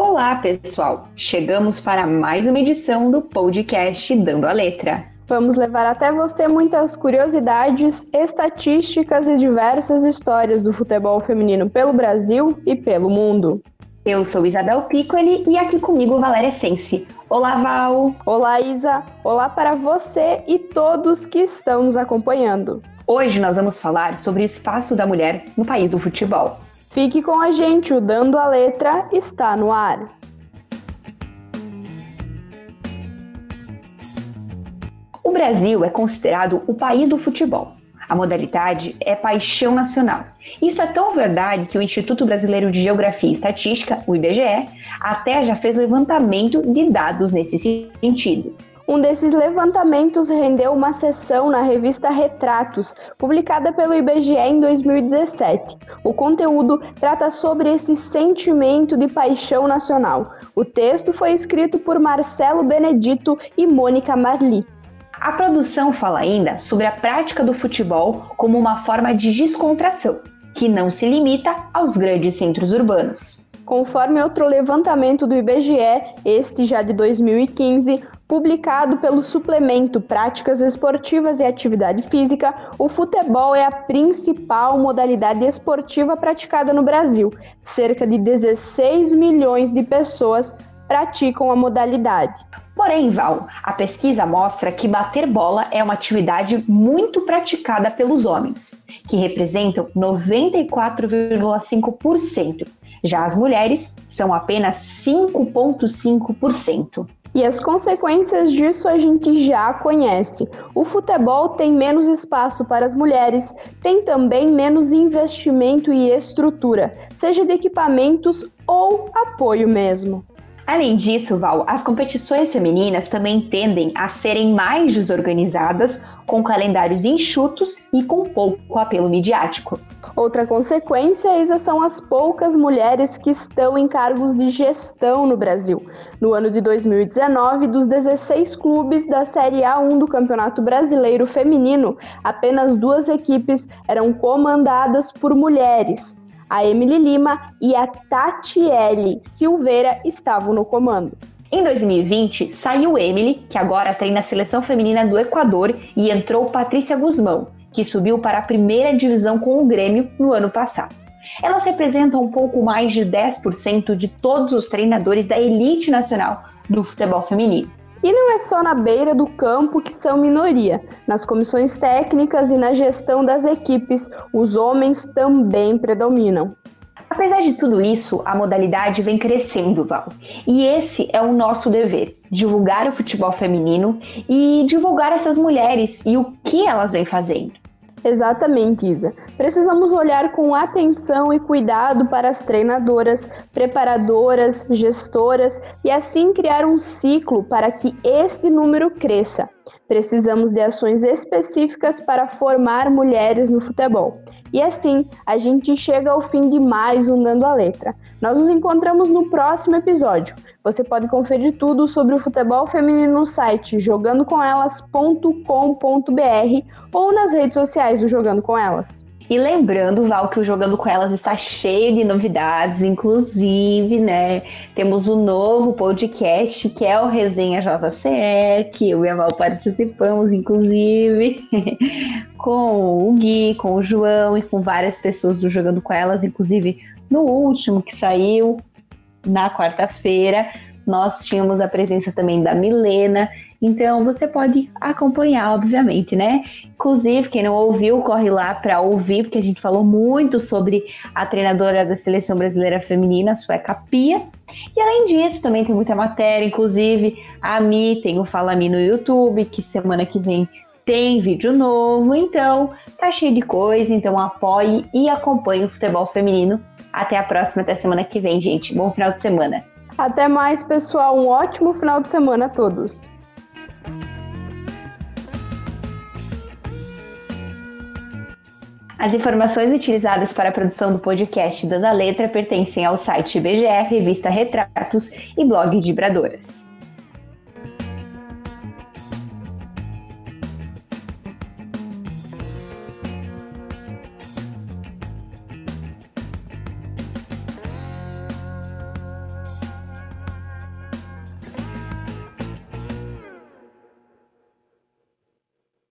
Olá, pessoal! Chegamos para mais uma edição do podcast Dando a Letra. Vamos levar até você muitas curiosidades, estatísticas e diversas histórias do futebol feminino pelo Brasil e pelo mundo. Eu sou Isabel Piccoli e aqui comigo Valéria Sense. Olá, Val! Olá, Isa! Olá para você e todos que estão nos acompanhando. Hoje nós vamos falar sobre o espaço da mulher no país do futebol. Fique com a gente, o Dando a Letra está no ar. O Brasil é considerado o país do futebol. A modalidade é paixão nacional. Isso é tão verdade que o Instituto Brasileiro de Geografia e Estatística, o IBGE, até já fez levantamento de dados nesse sentido. Um desses levantamentos rendeu uma sessão na revista Retratos, publicada pelo IBGE em 2017. O conteúdo trata sobre esse sentimento de paixão nacional. O texto foi escrito por Marcelo Benedito e Mônica Marli. A produção fala ainda sobre a prática do futebol como uma forma de descontração, que não se limita aos grandes centros urbanos. Conforme outro levantamento do IBGE, este já de 2015, Publicado pelo suplemento Práticas Esportivas e Atividade Física, o futebol é a principal modalidade esportiva praticada no Brasil. Cerca de 16 milhões de pessoas praticam a modalidade. Porém, Val, a pesquisa mostra que bater bola é uma atividade muito praticada pelos homens, que representam 94,5%. Já as mulheres são apenas 5,5%. E as consequências disso a gente já conhece. O futebol tem menos espaço para as mulheres, tem também menos investimento e estrutura, seja de equipamentos ou apoio mesmo. Além disso, Val, as competições femininas também tendem a serem mais desorganizadas, com calendários enxutos e com pouco apelo midiático. Outra consequência são as poucas mulheres que estão em cargos de gestão no Brasil. No ano de 2019, dos 16 clubes da Série A1 do Campeonato Brasileiro Feminino, apenas duas equipes eram comandadas por mulheres a Emily Lima e a Tatiele Silveira estavam no comando. Em 2020, saiu Emily, que agora treina a seleção feminina do Equador, e entrou Patrícia Guzmão, que subiu para a primeira divisão com o Grêmio no ano passado. Elas representam um pouco mais de 10% de todos os treinadores da elite nacional do futebol feminino. E não é só na beira do campo que são minoria. Nas comissões técnicas e na gestão das equipes, os homens também predominam. Apesar de tudo isso, a modalidade vem crescendo, Val. E esse é o nosso dever: divulgar o futebol feminino e divulgar essas mulheres e o que elas vêm fazendo. Exatamente, Isa. Precisamos olhar com atenção e cuidado para as treinadoras, preparadoras, gestoras e assim criar um ciclo para que este número cresça. Precisamos de ações específicas para formar mulheres no futebol. E assim, a gente chega ao fim de mais um Dando a Letra. Nós nos encontramos no próximo episódio. Você pode conferir tudo sobre o futebol feminino no site jogandocomelas.com.br ou nas redes sociais do Jogando com Elas. E lembrando, Val, que o Jogando com Elas está cheio de novidades, inclusive, né? Temos o um novo podcast que é o Resenha JCE, que eu e a Val participamos, inclusive, com o Gui, com o João e com várias pessoas do Jogando com Elas, inclusive no último que saiu na quarta-feira. Nós tínhamos a presença também da Milena então você pode acompanhar, obviamente, né? Inclusive, quem não ouviu, corre lá para ouvir, porque a gente falou muito sobre a treinadora da seleção brasileira feminina, a sueca Pia. E além disso, também tem muita matéria, inclusive a Mi tem o Fala Mi no YouTube, que semana que vem tem vídeo novo. Então, tá cheio de coisa, então apoie e acompanhe o futebol feminino. Até a próxima, até semana que vem, gente. Bom final de semana. Até mais, pessoal. Um ótimo final de semana a todos. As informações utilizadas para a produção do podcast Dando a Letra pertencem ao site BGR, revista Retratos e blog de Vibradoras.